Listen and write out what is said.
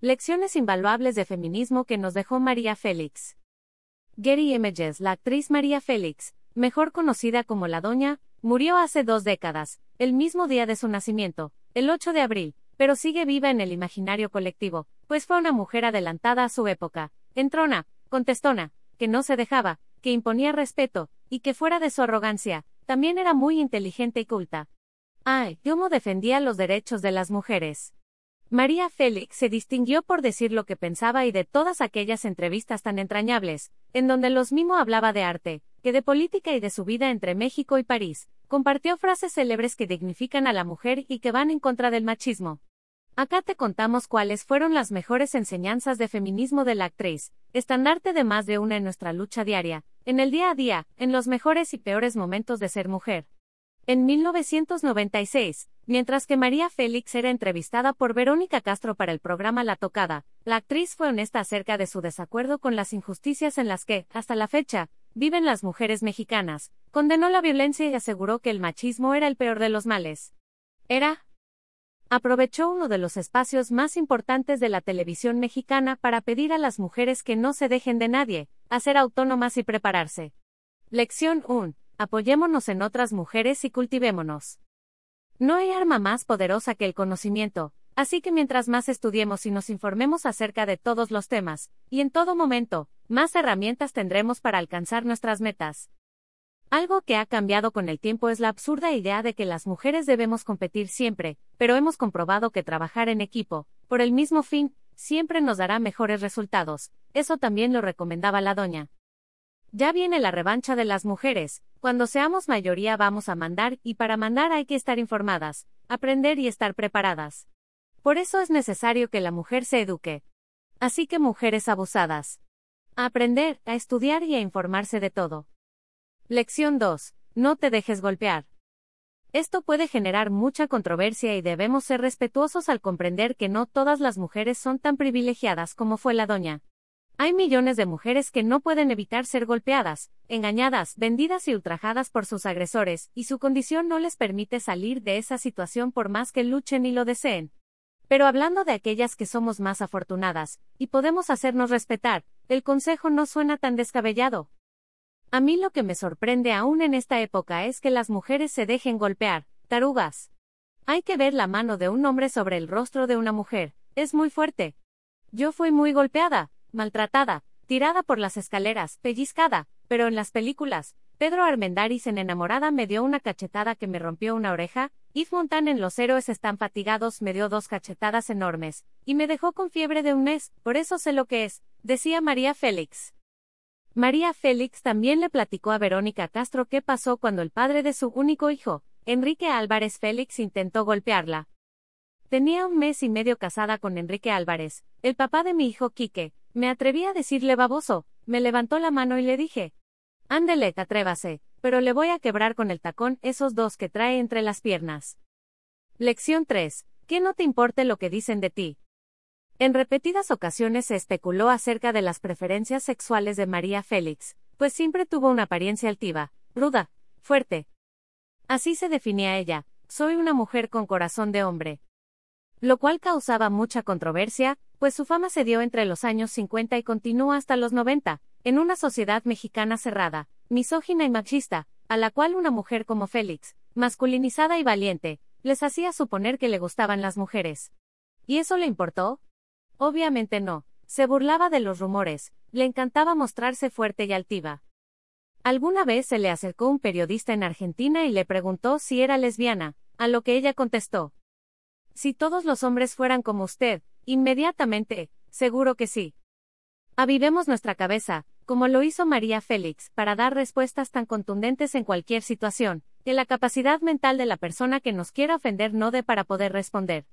Lecciones invaluables de feminismo que nos dejó María Félix. Getty Images, la actriz María Félix, mejor conocida como la Doña, murió hace dos décadas, el mismo día de su nacimiento, el 8 de abril, pero sigue viva en el imaginario colectivo, pues fue una mujer adelantada a su época, entrona, contestona, que no se dejaba, que imponía respeto, y que fuera de su arrogancia, también era muy inteligente y culta. Ay, cómo defendía los derechos de las mujeres. María Félix se distinguió por decir lo que pensaba y de todas aquellas entrevistas tan entrañables, en donde los mimo hablaba de arte, que de política y de su vida entre México y París, compartió frases célebres que dignifican a la mujer y que van en contra del machismo. Acá te contamos cuáles fueron las mejores enseñanzas de feminismo de la actriz, estandarte de más de una en nuestra lucha diaria, en el día a día, en los mejores y peores momentos de ser mujer. En 1996, mientras que María Félix era entrevistada por Verónica Castro para el programa La Tocada, la actriz fue honesta acerca de su desacuerdo con las injusticias en las que, hasta la fecha, viven las mujeres mexicanas, condenó la violencia y aseguró que el machismo era el peor de los males. Era. Aprovechó uno de los espacios más importantes de la televisión mexicana para pedir a las mujeres que no se dejen de nadie, a ser autónomas y prepararse. Lección 1 apoyémonos en otras mujeres y cultivémonos. No hay arma más poderosa que el conocimiento, así que mientras más estudiemos y nos informemos acerca de todos los temas, y en todo momento, más herramientas tendremos para alcanzar nuestras metas. Algo que ha cambiado con el tiempo es la absurda idea de que las mujeres debemos competir siempre, pero hemos comprobado que trabajar en equipo, por el mismo fin, siempre nos dará mejores resultados. Eso también lo recomendaba la doña. Ya viene la revancha de las mujeres, cuando seamos mayoría vamos a mandar y para mandar hay que estar informadas, aprender y estar preparadas. Por eso es necesario que la mujer se eduque. Así que mujeres abusadas. A aprender, a estudiar y a informarse de todo. Lección 2. No te dejes golpear. Esto puede generar mucha controversia y debemos ser respetuosos al comprender que no todas las mujeres son tan privilegiadas como fue la doña. Hay millones de mujeres que no pueden evitar ser golpeadas, engañadas, vendidas y ultrajadas por sus agresores, y su condición no les permite salir de esa situación por más que luchen y lo deseen. Pero hablando de aquellas que somos más afortunadas, y podemos hacernos respetar, el consejo no suena tan descabellado. A mí lo que me sorprende aún en esta época es que las mujeres se dejen golpear, tarugas. Hay que ver la mano de un hombre sobre el rostro de una mujer, es muy fuerte. Yo fui muy golpeada, maltratada, tirada por las escaleras, pellizcada, pero en las películas, Pedro Armendáriz en Enamorada me dio una cachetada que me rompió una oreja, Yves Montan en Los héroes están fatigados me dio dos cachetadas enormes, y me dejó con fiebre de un mes, por eso sé lo que es, decía María Félix. María Félix también le platicó a Verónica Castro qué pasó cuando el padre de su único hijo, Enrique Álvarez Félix, intentó golpearla. Tenía un mes y medio casada con Enrique Álvarez, el papá de mi hijo Quique, me atreví a decirle baboso, me levantó la mano y le dije. Ándele, atrévase, pero le voy a quebrar con el tacón esos dos que trae entre las piernas. Lección 3. Que no te importe lo que dicen de ti. En repetidas ocasiones se especuló acerca de las preferencias sexuales de María Félix, pues siempre tuvo una apariencia altiva, ruda, fuerte. Así se definía ella, soy una mujer con corazón de hombre, lo cual causaba mucha controversia, pues su fama se dio entre los años 50 y continúa hasta los 90, en una sociedad mexicana cerrada, misógina y machista, a la cual una mujer como Félix, masculinizada y valiente, les hacía suponer que le gustaban las mujeres. ¿Y eso le importó? Obviamente no, se burlaba de los rumores, le encantaba mostrarse fuerte y altiva. Alguna vez se le acercó un periodista en Argentina y le preguntó si era lesbiana, a lo que ella contestó, si todos los hombres fueran como usted, inmediatamente, seguro que sí. Avivemos nuestra cabeza, como lo hizo María Félix, para dar respuestas tan contundentes en cualquier situación, que la capacidad mental de la persona que nos quiera ofender no dé para poder responder.